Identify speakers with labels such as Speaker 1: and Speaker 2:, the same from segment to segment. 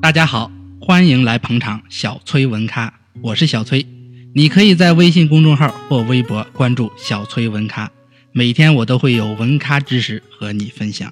Speaker 1: 大家好，欢迎来捧场小崔文咖，我是小崔。你可以在微信公众号或微博关注小崔文咖，每天我都会有文咖知识和你分享。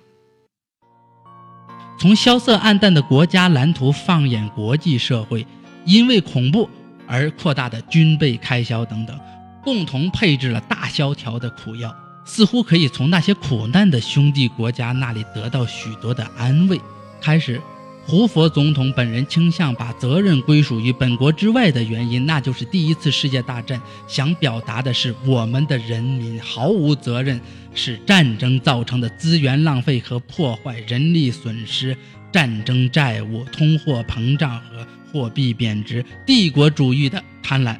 Speaker 1: 从萧瑟暗淡的国家蓝图放眼国际社会，因为恐怖而扩大的军备开销等等，共同配置了大萧条的苦药，似乎可以从那些苦难的兄弟国家那里得到许多的安慰。开始。胡佛总统本人倾向把责任归属于本国之外的原因，那就是第一次世界大战想表达的是我们的人民毫无责任，是战争造成的资源浪费和破坏、人力损失、战争债务、通货膨胀和货币贬值、帝国主义的贪婪，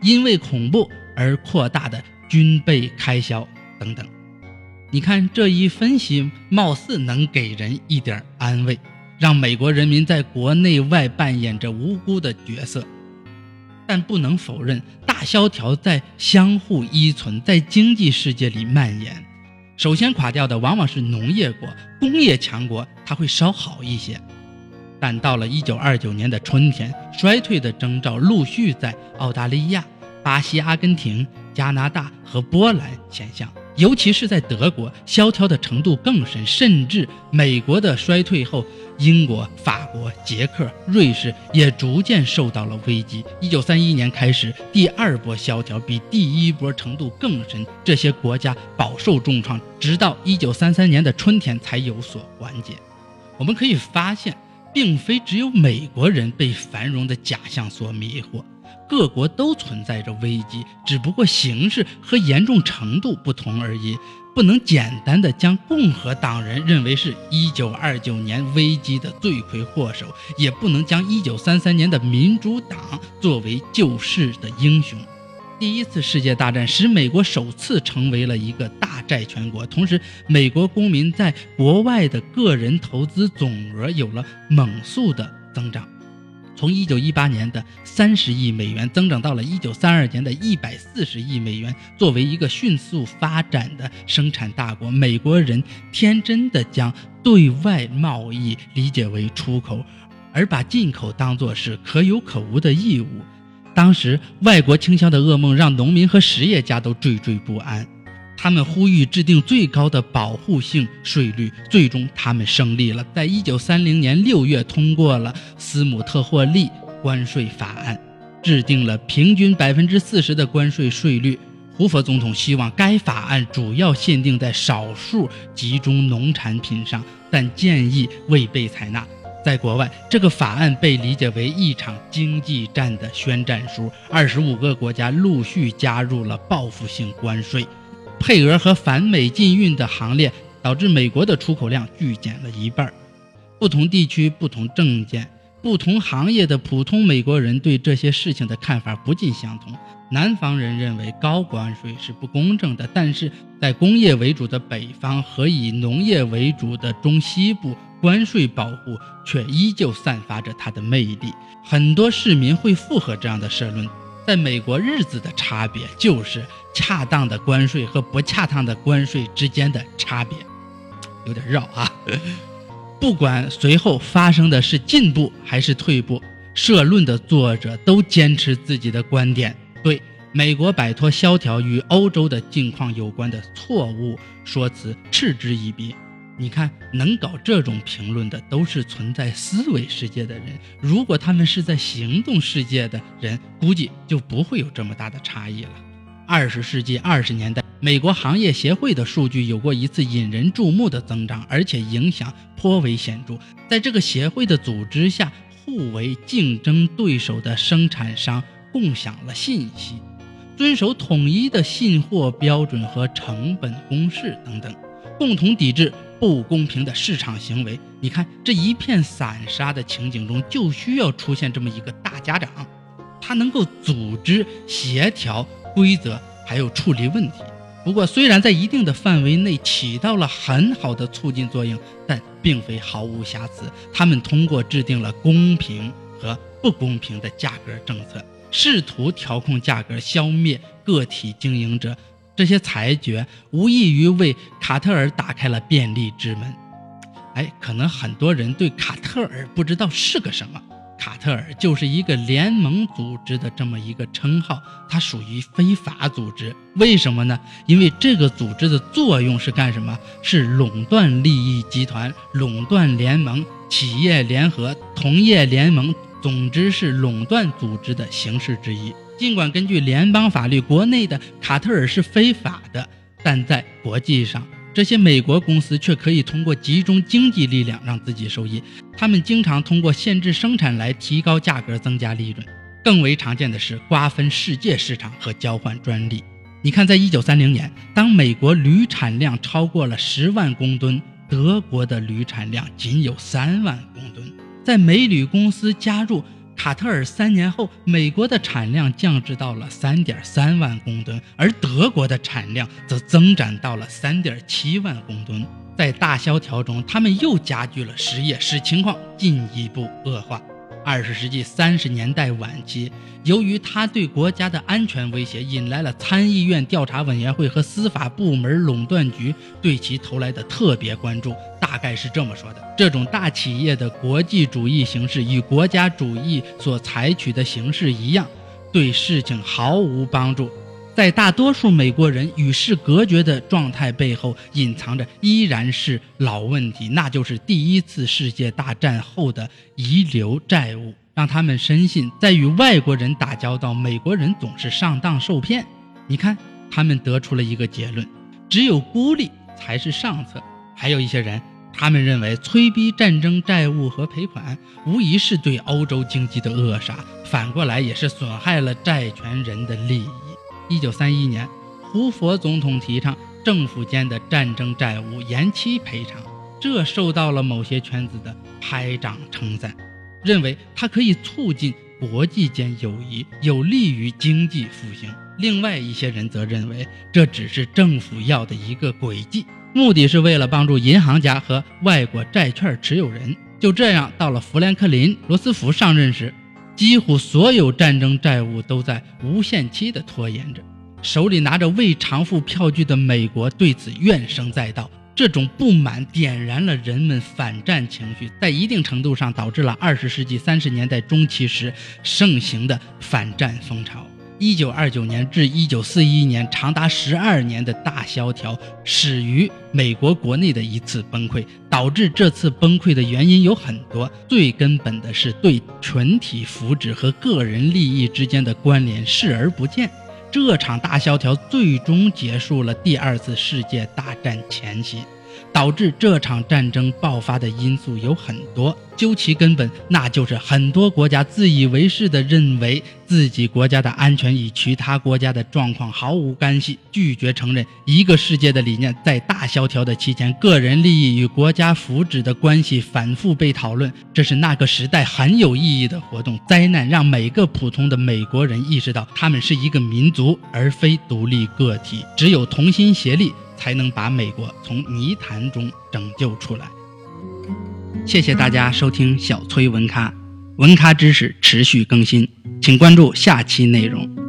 Speaker 1: 因为恐怖而扩大的军备开销等等。你看这一分析，貌似能给人一点安慰。让美国人民在国内外扮演着无辜的角色，但不能否认，大萧条在相互依存，在经济世界里蔓延。首先垮掉的往往是农业国、工业强国，它会稍好一些。但到了1929年的春天，衰退的征兆陆续在澳大利亚、巴西、阿根廷、加拿大和波兰现象。尤其是在德国，萧条的程度更深，甚至美国的衰退后，英国、法国、捷克、瑞士也逐渐受到了危机。一九三一年开始，第二波萧条比第一波程度更深，这些国家饱受重创，直到一九三三年的春天才有所缓解。我们可以发现，并非只有美国人被繁荣的假象所迷惑。各国都存在着危机，只不过形式和严重程度不同而已。不能简单的将共和党人认为是一九二九年危机的罪魁祸首，也不能将一九三三年的民主党作为救世的英雄。第一次世界大战使美国首次成为了一个大债权国，同时，美国公民在国外的个人投资总额有了猛速的增长。从一九一八年的三十亿美元增长到了一九三二年的一百四十亿美元。作为一个迅速发展的生产大国，美国人天真的将对外贸易理解为出口，而把进口当作是可有可无的义务。当时，外国倾销的噩梦让农民和实业家都惴惴不安。他们呼吁制定最高的保护性税率，最终他们胜利了。在一九三零年六月，通过了斯姆特霍利关税法案，制定了平均百分之四十的关税税率。胡佛总统希望该法案主要限定在少数集中农产品上，但建议未被采纳。在国外，这个法案被理解为一场经济战的宣战书。二十五个国家陆续加入了报复性关税。配额和反美禁运的行列，导致美国的出口量剧减了一半。不同地区、不同政见、不同行业的普通美国人对这些事情的看法不尽相同。南方人认为高关税是不公正的，但是在工业为主的北方和以农业为主的中西部，关税保护却依旧散发着它的魅力。很多市民会附和这样的社论。在美国，日子的差别就是恰当的关税和不恰当的关税之间的差别，有点绕啊。不管随后发生的是进步还是退步，社论的作者都坚持自己的观点，对美国摆脱萧条与欧洲的境况有关的错误说辞嗤之以鼻。你看，能搞这种评论的都是存在思维世界的人。如果他们是在行动世界的人，估计就不会有这么大的差异了。二十世纪二十年代，美国行业协会的数据有过一次引人注目的增长，而且影响颇为显著。在这个协会的组织下，互为竞争对手的生产商共享了信息，遵守统一的信货标准和成本公式等等，共同抵制。不公平的市场行为，你看这一片散沙的情景中，就需要出现这么一个大家长，他能够组织、协调规则，还有处理问题。不过，虽然在一定的范围内起到了很好的促进作用，但并非毫无瑕疵。他们通过制定了公平和不公平的价格政策，试图调控价格，消灭个体经营者。这些裁决无异于为卡特尔打开了便利之门。哎，可能很多人对卡特尔不知道是个什么。卡特尔就是一个联盟组织的这么一个称号，它属于非法组织。为什么呢？因为这个组织的作用是干什么？是垄断利益集团、垄断联盟、企业联合、同业联盟，总之是垄断组织的形式之一。尽管根据联邦法律，国内的卡特尔是非法的，但在国际上。这些美国公司却可以通过集中经济力量让自己受益。他们经常通过限制生产来提高价格、增加利润。更为常见的是瓜分世界市场和交换专利。你看，在一九三零年，当美国铝产量超过了十万公吨，德国的铝产量仅有三万公吨。在美铝公司加入。卡特尔三年后，美国的产量降至到了三点三万公吨，而德国的产量则增长到了三点七万公吨。在大萧条中，他们又加剧了失业，使情况进一步恶化。二十世纪三十年代晚期，由于他对国家的安全威胁，引来了参议院调查委员会和司法部门垄断局对其投来的特别关注。大概是这么说的：这种大企业的国际主义形式与国家主义所采取的形式一样，对事情毫无帮助。在大多数美国人与世隔绝的状态背后，隐藏着依然是老问题，那就是第一次世界大战后的遗留债务，让他们深信，在与外国人打交道，美国人总是上当受骗。你看，他们得出了一个结论：只有孤立才是上策。还有一些人，他们认为催逼战争债务和赔款，无疑是对欧洲经济的扼杀，反过来也是损害了债权人的利益。一九三一年，胡佛总统提倡政府间的战争债务延期赔偿，这受到了某些圈子的拍掌称赞，认为它可以促进国际间友谊，有利于经济复兴。另外一些人则认为这只是政府要的一个诡计，目的是为了帮助银行家和外国债券持有人。就这样，到了富兰克林·罗斯福上任时。几乎所有战争债务都在无限期的拖延着，手里拿着未偿付票据的美国对此怨声载道。这种不满点燃了人们反战情绪，在一定程度上导致了二十世纪三十年代中期时盛行的反战风潮。一九二九年至一九四一年，长达十二年的大萧条始于美国国内的一次崩溃。导致这次崩溃的原因有很多，最根本的是对群体福祉和个人利益之间的关联视而不见。这场大萧条最终结束了第二次世界大战前夕。导致这场战争爆发的因素有很多，究其根本，那就是很多国家自以为是地认为自己国家的安全与其他国家的状况毫无干系，拒绝承认一个世界的理念。在大萧条的期间，个人利益与国家福祉的关系反复被讨论，这是那个时代很有意义的活动。灾难让每个普通的美国人意识到，他们是一个民族，而非独立个体。只有同心协力。才能把美国从泥潭中拯救出来。谢谢大家收听小崔文咖，文咖知识持续更新，请关注下期内容。